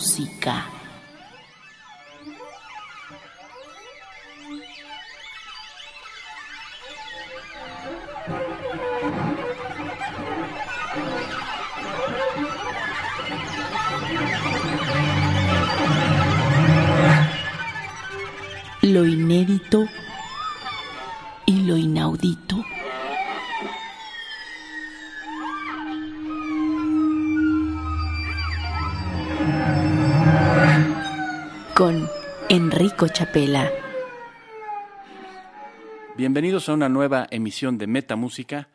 Metamúsica. Bienvenidos a una nueva emisión de Metamúsica,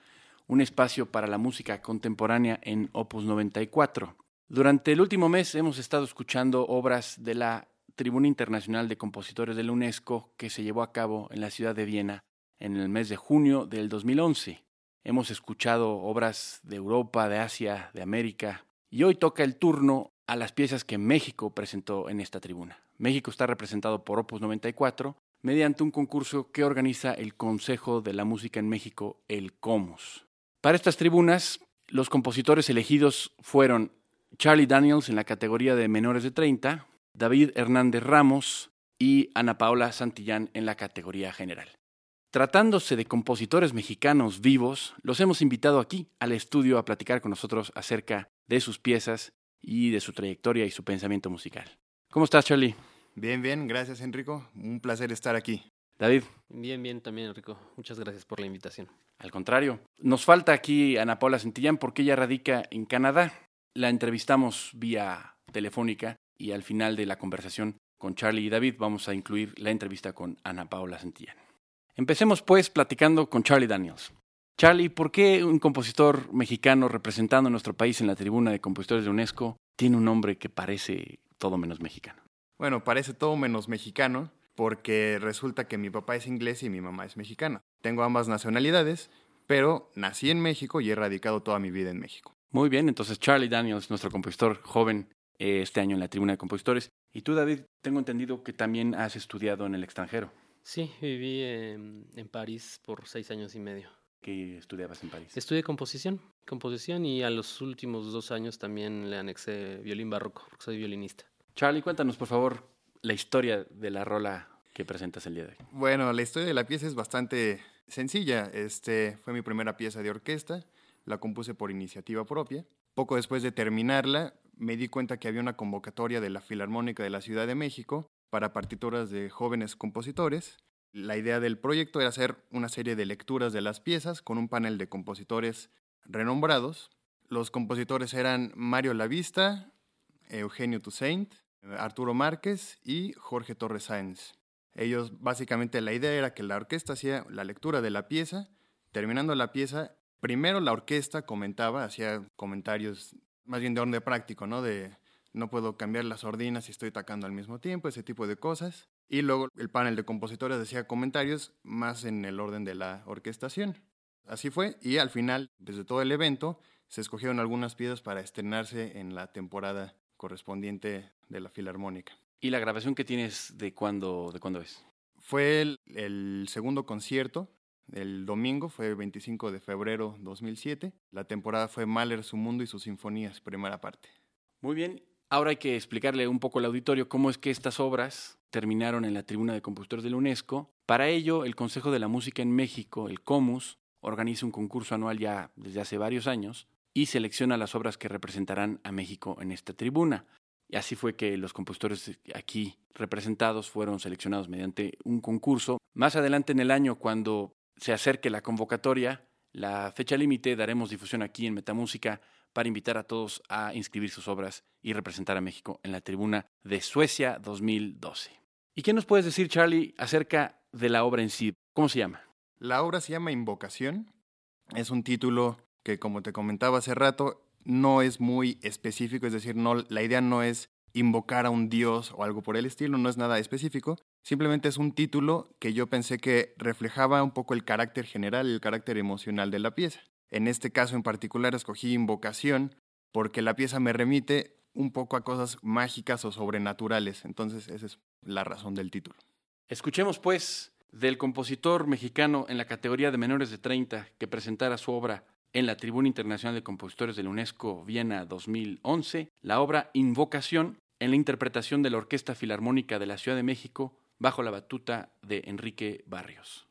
un espacio para la música contemporánea en Opus 94. Durante el último mes hemos estado escuchando obras de la Tribuna Internacional de Compositores de la UNESCO que se llevó a cabo en la ciudad de Viena en el mes de junio del 2011. Hemos escuchado obras de Europa, de Asia, de América y hoy toca el turno a las piezas que México presentó en esta tribuna. México está representado por Opus 94 mediante un concurso que organiza el Consejo de la Música en México, el COMUS. Para estas tribunas, los compositores elegidos fueron Charlie Daniels en la categoría de menores de 30, David Hernández Ramos y Ana Paola Santillán en la categoría general. Tratándose de compositores mexicanos vivos, los hemos invitado aquí al estudio a platicar con nosotros acerca de sus piezas y de su trayectoria y su pensamiento musical. ¿Cómo estás, Charlie? Bien, bien, gracias Enrico. Un placer estar aquí. David. Bien, bien también, Enrico. Muchas gracias por la invitación. Al contrario, nos falta aquí Ana Paula Santillán porque ella radica en Canadá. La entrevistamos vía telefónica y al final de la conversación con Charlie y David vamos a incluir la entrevista con Ana Paula Santillán. Empecemos pues platicando con Charlie Daniels. Charlie, ¿por qué un compositor mexicano representando a nuestro país en la tribuna de compositores de UNESCO tiene un nombre que parece todo menos mexicano? Bueno, parece todo menos mexicano porque resulta que mi papá es inglés y mi mamá es mexicana. Tengo ambas nacionalidades, pero nací en México y he radicado toda mi vida en México. Muy bien, entonces Charlie Daniels, nuestro compositor joven eh, este año en la tribuna de compositores. Y tú, David, tengo entendido que también has estudiado en el extranjero. Sí, viví en, en París por seis años y medio. ¿Qué estudiabas en París? Estudié composición, composición y a los últimos dos años también le anexé violín barroco, porque soy violinista. Charlie, cuéntanos por favor la historia de la rola que presentas el día de hoy. Bueno, la historia de la pieza es bastante sencilla. Este fue mi primera pieza de orquesta, la compuse por iniciativa propia. Poco después de terminarla, me di cuenta que había una convocatoria de la Filarmónica de la Ciudad de México para partituras de jóvenes compositores la idea del proyecto era hacer una serie de lecturas de las piezas con un panel de compositores renombrados. Los compositores eran Mario Lavista, Eugenio Toussaint, Arturo Márquez y Jorge Torres Sáenz. Ellos, básicamente, la idea era que la orquesta hacía la lectura de la pieza. Terminando la pieza, primero la orquesta comentaba, hacía comentarios más bien de orden práctico, ¿no? De no puedo cambiar las ordinas si estoy tocando al mismo tiempo, ese tipo de cosas. Y luego el panel de compositores decía comentarios más en el orden de la orquestación. Así fue, y al final, desde todo el evento, se escogieron algunas piezas para estrenarse en la temporada correspondiente de la Filarmónica. ¿Y la grabación que tienes de cuándo, de cuándo es? Fue el, el segundo concierto, el domingo, fue el 25 de febrero 2007. La temporada fue Mahler, su mundo y sus sinfonías, primera parte. Muy bien, Ahora hay que explicarle un poco al auditorio cómo es que estas obras terminaron en la tribuna de compositores de la UNESCO. Para ello, el Consejo de la Música en México, el COMUS, organiza un concurso anual ya desde hace varios años y selecciona las obras que representarán a México en esta tribuna. Y así fue que los compositores aquí representados fueron seleccionados mediante un concurso. Más adelante en el año, cuando se acerque la convocatoria, la fecha límite, daremos difusión aquí en Metamúsica para invitar a todos a inscribir sus obras y representar a México en la tribuna de Suecia 2012. ¿Y qué nos puedes decir, Charlie, acerca de la obra en sí? ¿Cómo se llama? La obra se llama Invocación. Es un título que, como te comentaba hace rato, no es muy específico, es decir, no, la idea no es invocar a un dios o algo por el estilo, no es nada específico, simplemente es un título que yo pensé que reflejaba un poco el carácter general, el carácter emocional de la pieza. En este caso en particular escogí invocación porque la pieza me remite un poco a cosas mágicas o sobrenaturales. Entonces esa es la razón del título. Escuchemos pues del compositor mexicano en la categoría de menores de 30 que presentara su obra en la Tribuna Internacional de Compositores de la UNESCO Viena 2011, la obra Invocación en la interpretación de la Orquesta Filarmónica de la Ciudad de México bajo la batuta de Enrique Barrios.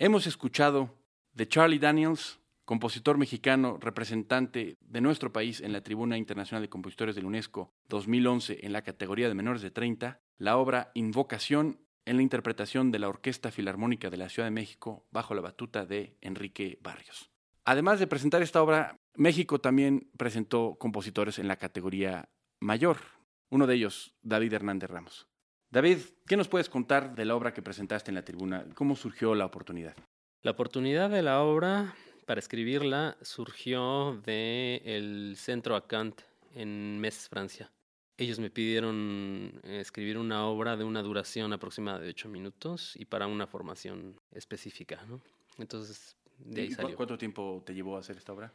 Hemos escuchado de Charlie Daniels, compositor mexicano, representante de nuestro país en la Tribuna Internacional de Compositores de UNESCO 2011 en la categoría de menores de 30, la obra Invocación en la interpretación de la Orquesta Filarmónica de la Ciudad de México bajo la batuta de Enrique Barrios. Además de presentar esta obra, México también presentó compositores en la categoría mayor, uno de ellos, David Hernández Ramos. David, ¿qué nos puedes contar de la obra que presentaste en la tribuna? ¿Cómo surgió la oportunidad? La oportunidad de la obra para escribirla surgió del el Centro Acant en Metz, Francia. Ellos me pidieron eh, escribir una obra de una duración aproximada de ocho minutos y para una formación específica, ¿no? Entonces, de ahí salió. ¿Cuánto tiempo te llevó a hacer esta obra?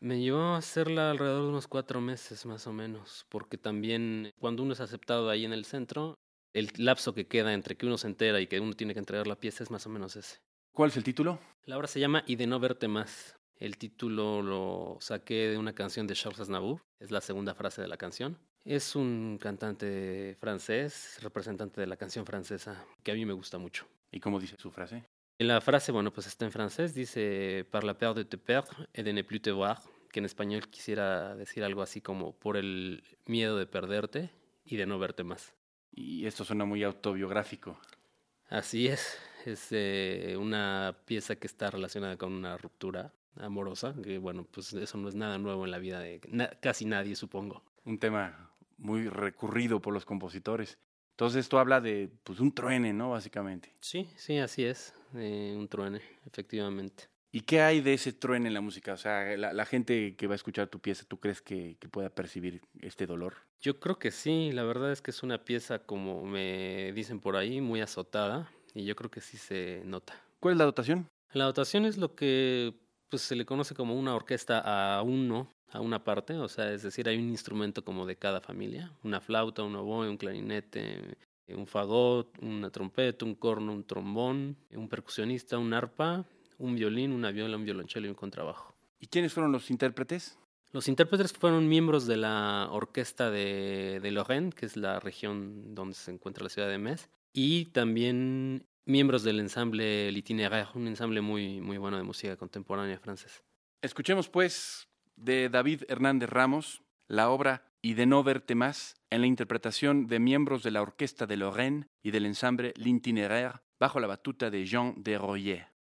Me llevó a hacerla alrededor de unos cuatro meses más o menos, porque también cuando uno es aceptado ahí en el centro, el lapso que queda entre que uno se entera y que uno tiene que entregar la pieza es más o menos ese. ¿Cuál es el título? La obra se llama Y de no verte más. El título lo saqué de una canción de Charles Aznavour, es la segunda frase de la canción. Es un cantante francés, representante de la canción francesa, que a mí me gusta mucho. ¿Y cómo dice su frase? En la frase, bueno, pues está en francés, dice Par la peur de te perdre et de ne plus te voir, que en español quisiera decir algo así como por el miedo de perderte y de no verte más. Y esto suena muy autobiográfico. Así es, es eh, una pieza que está relacionada con una ruptura amorosa, que bueno, pues eso no es nada nuevo en la vida de casi nadie, supongo. Un tema muy recurrido por los compositores. Entonces esto habla de pues un truene, ¿no? Básicamente. Sí, sí, así es, un truene, efectivamente. ¿Y qué hay de ese truene en la música? O sea, la, gente que va a escuchar tu pieza, ¿tú crees que, que, pueda percibir este dolor? Yo creo que sí, la verdad es que es una pieza, como me dicen por ahí, muy azotada, y yo creo que sí se nota. ¿Cuál es la dotación? La dotación es lo que pues, se le conoce como una orquesta a uno, a una parte, o sea, es decir, hay un instrumento como de cada familia, una flauta, un oboe, un clarinete, un fagot, una trompeta, un corno, un trombón, un percusionista, un arpa, un violín, una viola, un violonchelo y un contrabajo. ¿Y quiénes fueron los intérpretes? Los intérpretes fueron miembros de la orquesta de, de Lorraine, que es la región donde se encuentra la ciudad de Metz, y también miembros del ensamble L'Itinéraire, un ensamble muy, muy bueno de música contemporánea francés. Escuchemos pues de David Hernández Ramos la obra Y de no verte más en la interpretación de miembros de la orquesta de Lorraine y del ensamble L'Itinéraire bajo la batuta de Jean de Royer.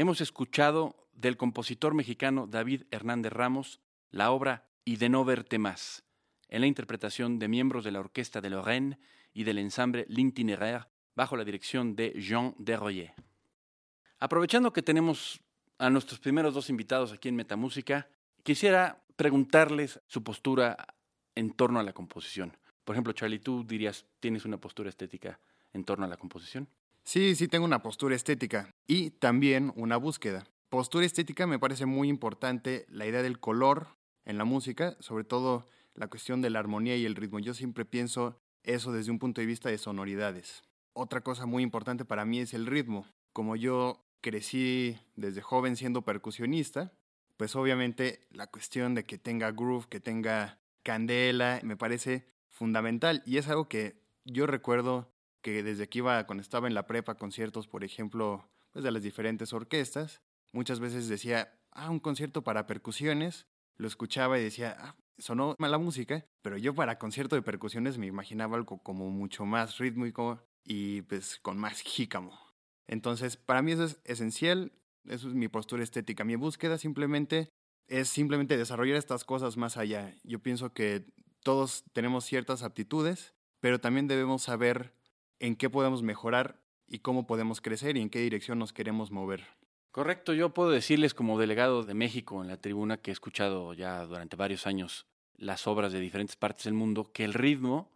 Hemos escuchado del compositor mexicano David Hernández Ramos la obra Y de no verte más, en la interpretación de miembros de la Orquesta de Lorraine y del ensamble L'Itinéraire bajo la dirección de Jean Desroyer. Aprovechando que tenemos a nuestros primeros dos invitados aquí en Metamúsica, quisiera preguntarles su postura en torno a la composición. Por ejemplo, Charlie, tú dirías, ¿tienes una postura estética en torno a la composición? Sí, sí tengo una postura estética y también una búsqueda. Postura estética me parece muy importante la idea del color en la música, sobre todo la cuestión de la armonía y el ritmo. Yo siempre pienso eso desde un punto de vista de sonoridades. Otra cosa muy importante para mí es el ritmo. Como yo crecí desde joven siendo percusionista, pues obviamente la cuestión de que tenga groove, que tenga candela, me parece fundamental y es algo que yo recuerdo que desde que iba, cuando estaba en la prepa, conciertos, por ejemplo, pues de las diferentes orquestas, muchas veces decía, ah, un concierto para percusiones, lo escuchaba y decía, ah, sonó mala música, pero yo para concierto de percusiones me imaginaba algo como mucho más rítmico y pues con más jícamo. Entonces, para mí eso es esencial, eso es mi postura estética, mi búsqueda simplemente es simplemente desarrollar estas cosas más allá. Yo pienso que todos tenemos ciertas aptitudes, pero también debemos saber en qué podemos mejorar y cómo podemos crecer y en qué dirección nos queremos mover. Correcto, yo puedo decirles como delegado de México en la tribuna que he escuchado ya durante varios años las obras de diferentes partes del mundo, que el ritmo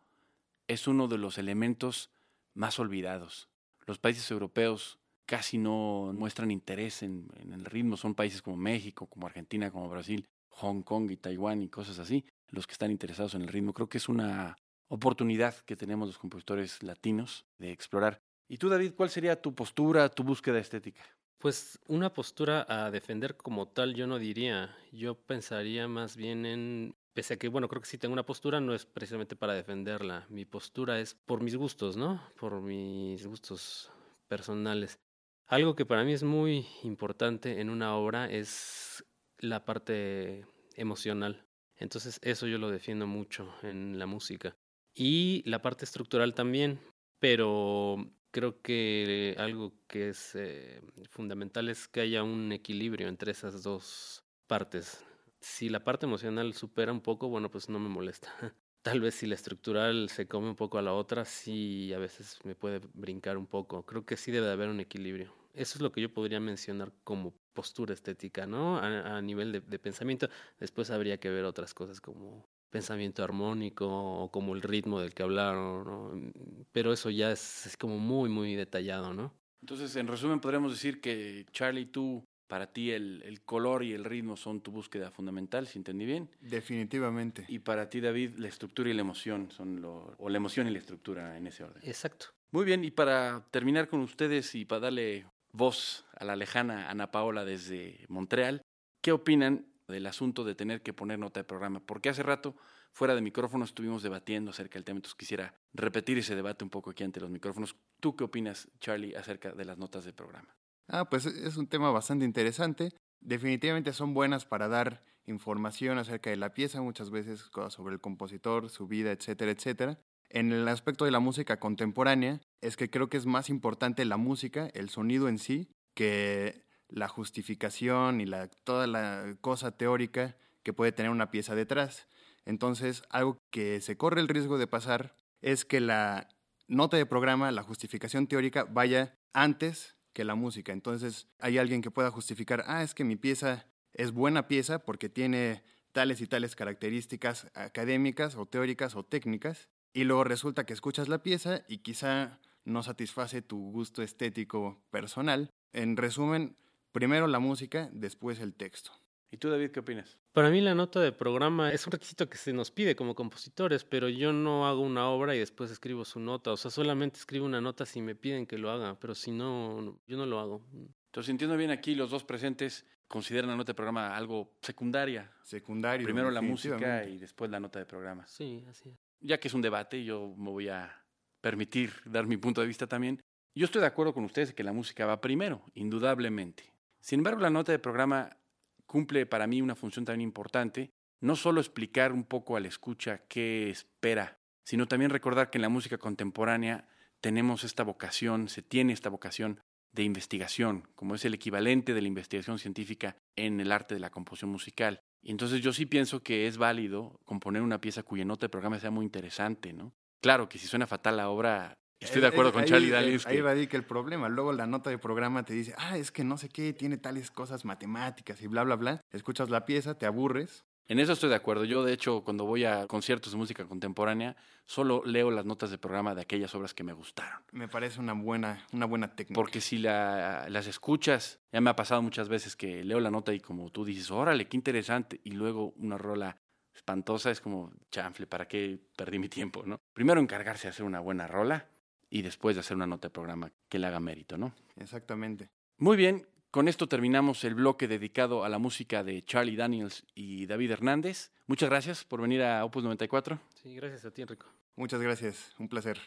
es uno de los elementos más olvidados. Los países europeos casi no muestran interés en, el ritmo, son países como México, como Argentina, como Brasil, Hong Kong y Taiwán y cosas así, los que están interesados en el ritmo. Creo que es una oportunidad que tenemos los compositores latinos de explorar. ¿Y tú, David, cuál sería tu postura, tu búsqueda estética? Pues una postura a defender como tal yo no diría. Yo pensaría más bien en, pese a que, bueno, creo que si tengo una postura, no es precisamente para defenderla. Mi postura es por mis gustos, ¿no? Por mis gustos personales. Algo que para mí es muy importante en una obra es la parte emocional. Entonces eso yo lo defiendo mucho en la música. Y la parte estructural también, pero creo que algo que es eh, fundamental es que haya un equilibrio entre esas dos partes. Si la parte emocional supera un poco, bueno, pues no me molesta. Tal vez si la estructural se come un poco a la otra, sí a veces me puede brincar un poco. Creo que sí debe de haber un equilibrio. Eso es lo que yo podría mencionar como postura estética, ¿no? A, nivel de, pensamiento. Después habría que ver otras cosas como pensamiento armónico o como el ritmo del que hablaron, ¿no? Pero eso ya es, es como muy, muy detallado, ¿no? Entonces, en resumen, podríamos decir que Charlie, tú para ti el, el, color y el ritmo son tu búsqueda fundamental, si entendí bien. Definitivamente. Y para ti, David, la estructura y la emoción son lo, o la emoción y la estructura en ese orden. Exacto. Muy bien, y para terminar con ustedes y para darle voz a la lejana Ana Paola desde Montreal, ¿qué opinan del asunto de tener que poner nota de programa? Porque hace rato, fuera de micrófono, estuvimos debatiendo acerca del tema, entonces quisiera repetir ese debate un poco aquí ante los micrófonos. ¿Tú qué opinas, Charlie, acerca de las notas de programa? Ah, pues es un tema bastante interesante. Definitivamente son buenas para dar información acerca de la pieza, muchas veces sobre el compositor, su vida, etcétera, etcétera. En el aspecto de la música contemporánea, es que creo que es más importante la música, el sonido en sí, que la justificación y la, toda la cosa teórica que puede tener una pieza detrás. Entonces, algo que se corre el riesgo de pasar es que la nota de programa, la justificación teórica, vaya antes que la música. Entonces hay alguien que pueda justificar, ah, es que mi pieza es buena pieza porque tiene tales y tales características académicas o teóricas o técnicas, y luego resulta que escuchas la pieza y quizá no satisface tu gusto estético personal. En resumen, primero la música, después el texto. ¿Y tú, David, qué opinas? Para mí la nota de programa es un requisito que se nos pide como compositores, pero yo no hago una obra y después escribo su nota. O sea, solamente escribo una nota si me piden que lo haga, pero si no, yo no lo hago. Entonces, entiendo bien aquí, los dos presentes consideran la nota de programa algo secundaria. Secundario. Primero la música y después la nota de programa. Sí, así es. Ya que es un debate, yo me voy a permitir dar mi punto de vista también. Yo estoy de acuerdo con ustedes que la música va primero, indudablemente. Sin embargo, la nota de programa cumple para mí una función también importante, no solo explicar un poco a la escucha qué espera, sino también recordar que en la música contemporánea tenemos esta vocación, se tiene esta vocación de investigación, como es el equivalente de la investigación científica en el arte de la composición musical. Y entonces yo sí pienso que es válido componer una pieza cuya nota de programa sea muy interesante, ¿no? Claro que si suena fatal la obra, estoy de acuerdo con ahí, Charlie eh, Daniels. Ahí que- radica el problema. Luego la nota de programa te dice, ah, es que no sé qué, tiene tales cosas matemáticas y bla, bla, bla. Escuchas la pieza, te aburres. En eso estoy de acuerdo. Yo, de hecho, cuando voy a conciertos de música contemporánea, solo leo las notas de programa de aquellas obras que me gustaron. Me parece una buena, una buena técnica. Porque si la- las escuchas, ya me ha pasado muchas veces que leo la nota y como tú dices, órale, qué interesante, y luego una rola espantosa es como, chanfle, ¿para qué perdí mi tiempo? ¿no? Primero encargarse de hacer una buena rola y después de hacer una nota de programa que le haga mérito, ¿no? Exactamente. Muy bien, con esto terminamos el bloque dedicado a la música de Charlie Daniels y David Hernández. Muchas gracias por venir a Opus 94. Sí, gracias a ti, Enrico. Muchas gracias. Un placer.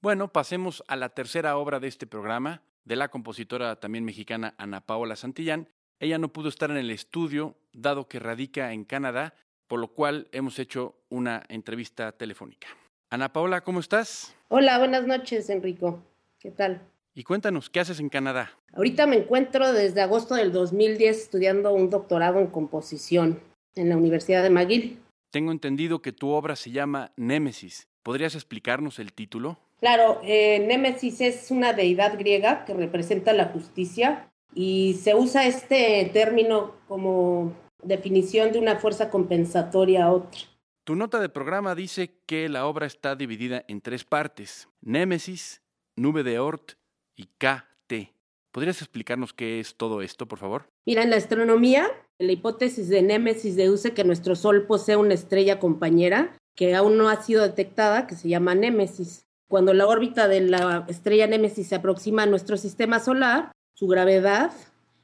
Bueno, pasemos a la tercera obra de este programa, de la compositora también mexicana Ana Paola Santillán. Ella no pudo estar en el estudio, dado que radica en Canadá, por lo cual hemos hecho una entrevista telefónica. Ana Paola, ¿cómo estás? Hola, buenas noches, Enrico. ¿Qué tal? Y cuéntanos, ¿qué haces en Canadá? Ahorita me encuentro desde agosto del 2010 estudiando un doctorado en composición en la Universidad de McGill. Tengo entendido que tu obra se llama Némesis. ¿Podrías explicarnos el título? Claro, eh, Némesis es una deidad griega que representa la justicia y se usa este término como definición de una fuerza compensatoria a otra. Tu nota de programa dice que la obra está dividida en tres partes: Némesis, Nube de Oort y KT. ¿Podrías explicarnos qué es todo esto, por favor? Mira, en la astronomía, la hipótesis de Némesis deduce que nuestro Sol posee una estrella compañera que aún no ha sido detectada, que se llama Némesis. Cuando la órbita de la estrella Némesis se aproxima a nuestro sistema solar, su gravedad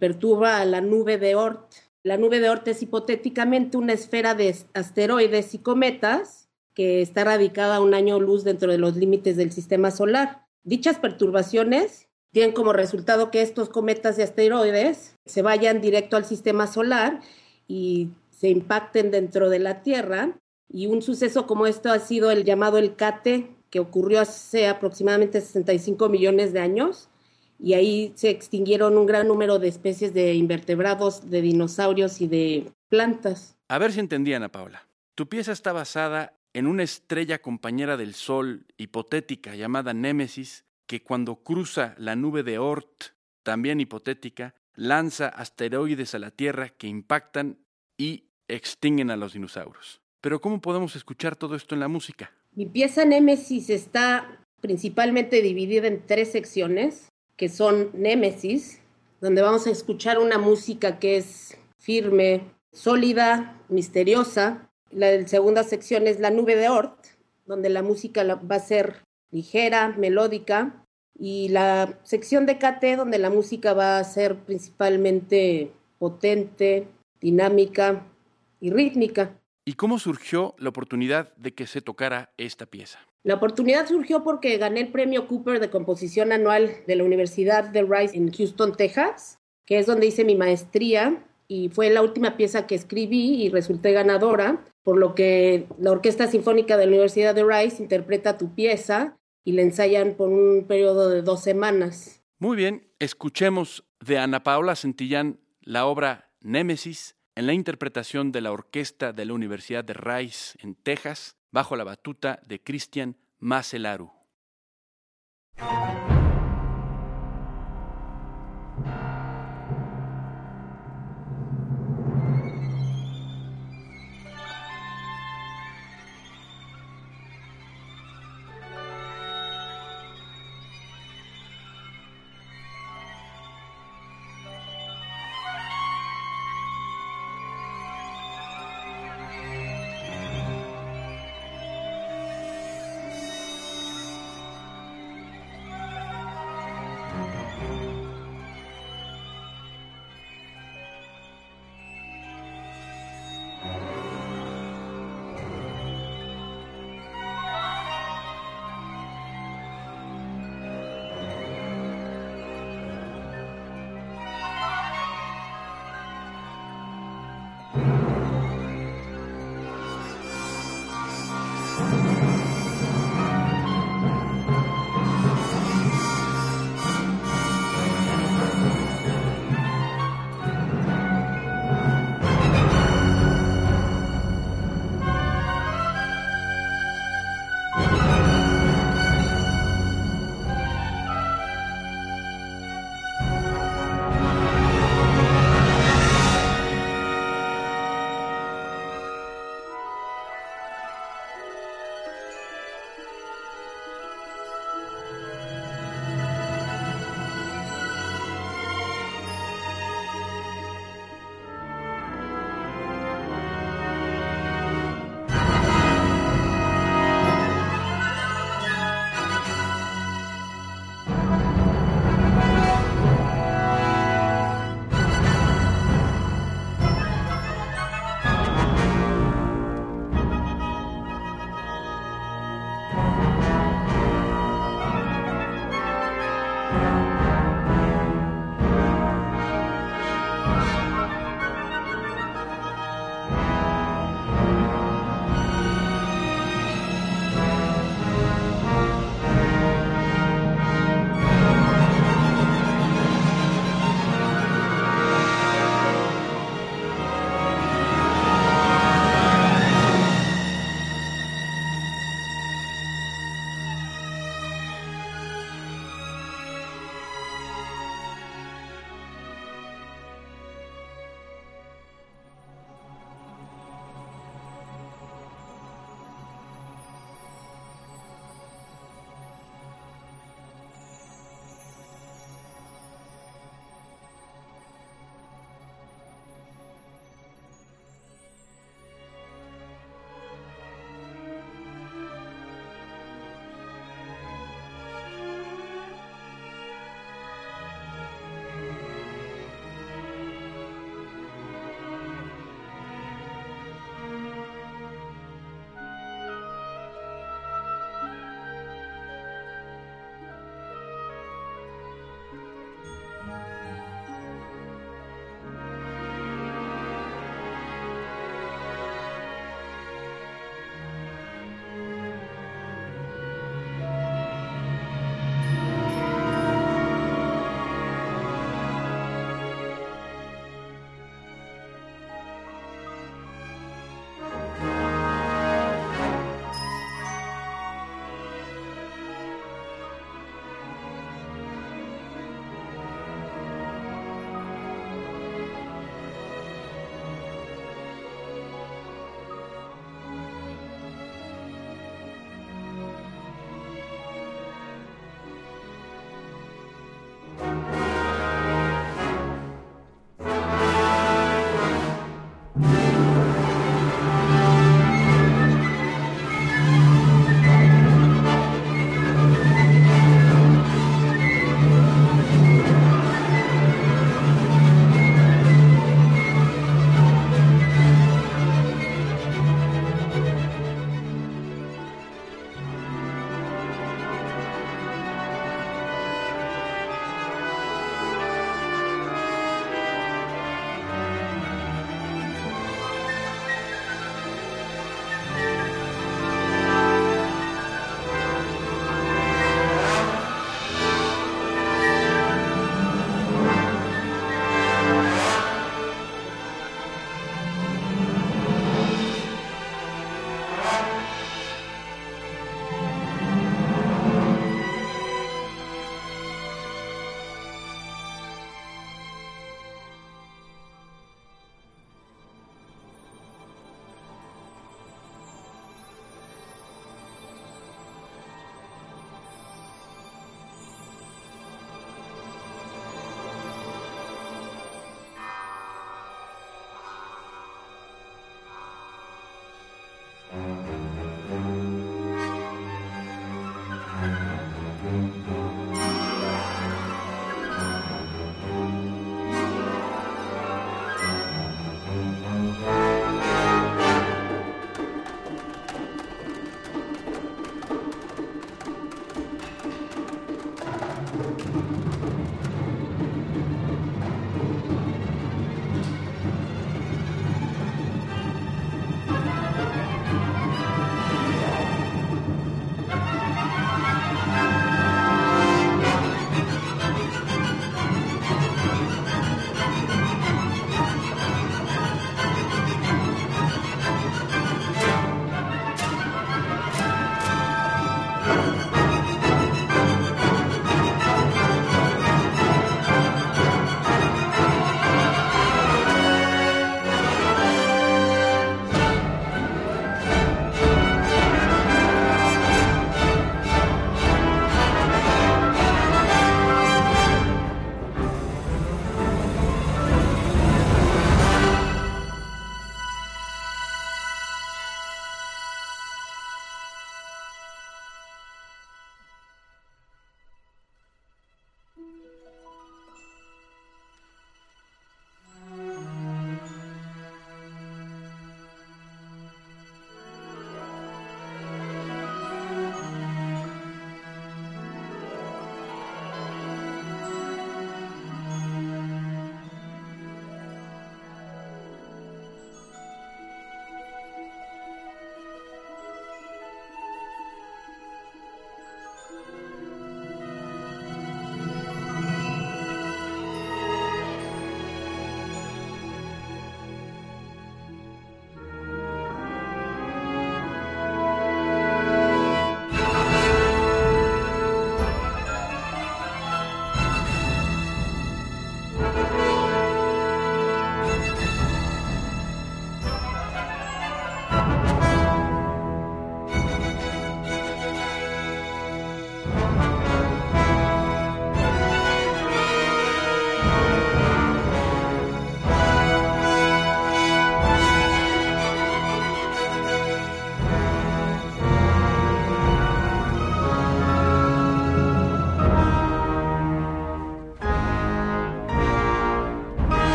perturba a la nube de Oort. La nube de Oort es hipotéticamente una esfera de asteroides y cometas que está radicada a un año luz dentro de los límites del sistema solar. Dichas perturbaciones tienen como resultado que estos cometas y asteroides se vayan directo al sistema solar y se impacten dentro de la Tierra. Y un suceso como esto ha sido el llamado el CATE, que ocurrió hace aproximadamente 65 millones de años. Y ahí se extinguieron un gran número de especies de invertebrados, de dinosaurios y de plantas. A ver si entendí, Ana Paula. Tu pieza está basada en una estrella compañera del Sol hipotética llamada Némesis, que cuando cruza la nube de Oort, también hipotética, lanza asteroides a la Tierra que impactan y extinguen a los dinosaurios. Pero ¿cómo podemos escuchar todo esto en la música? Mi pieza Némesis está principalmente dividida en tres secciones, que son Némesis, donde vamos a escuchar una música que es firme, sólida, misteriosa. La segunda sección es la nube de Oort, donde la música va a ser ligera, melódica. Y la sección de KT, donde la música va a ser principalmente potente, dinámica y rítmica. ¿Y cómo surgió la oportunidad de que se tocara esta pieza? La oportunidad surgió porque gané el premio Cooper de composición anual de la Universidad de Rice en Houston, Texas, que es donde hice mi maestría y fue la última pieza que escribí y resulté ganadora, por lo que la Orquesta Sinfónica de la Universidad de Rice interpreta tu pieza y la ensayan por un periodo de dos semanas. Muy bien, escuchemos de Ana Paola Santillán la obra Némesis en la interpretación de la orquesta de la Universidad de Rice en Texas, bajo la batuta de Cristian Macelaru.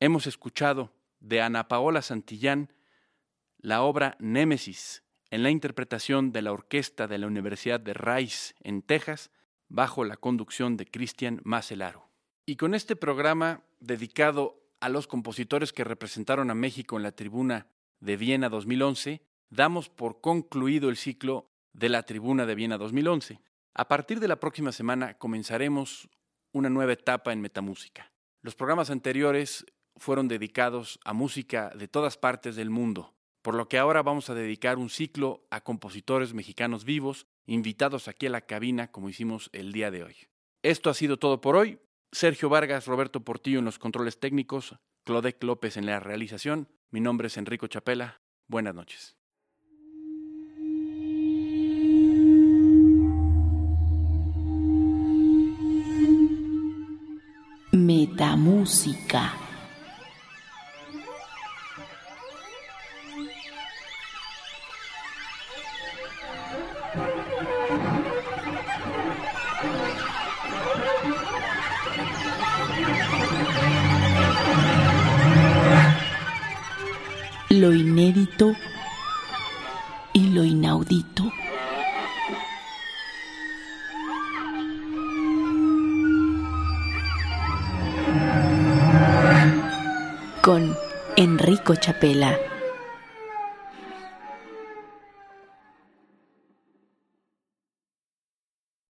Hemos escuchado de Ana Paola Santillán la obra Némesis en la interpretación de la orquesta de la Universidad de Rice en Texas bajo la conducción de Cristian Macelaro. Y con este programa dedicado a los compositores que representaron a México en la tribuna de Viena 2011, damos por concluido el ciclo de la tribuna de Viena 2011. A partir de la próxima semana comenzaremos una nueva etapa en Metamúsica. Los programas anteriores fueron dedicados a música de todas partes del mundo, por lo que ahora vamos a dedicar un ciclo a compositores mexicanos vivos, invitados aquí a la cabina como hicimos el día de hoy. Esto ha sido todo por hoy. Sergio Vargas, Roberto Portillo en los controles técnicos, Clodec López en la realización. Mi nombre es Enrico Chapela. Buenas noches. Metamúsica. Lo inédito y lo inaudito. Con Enrico Chapela.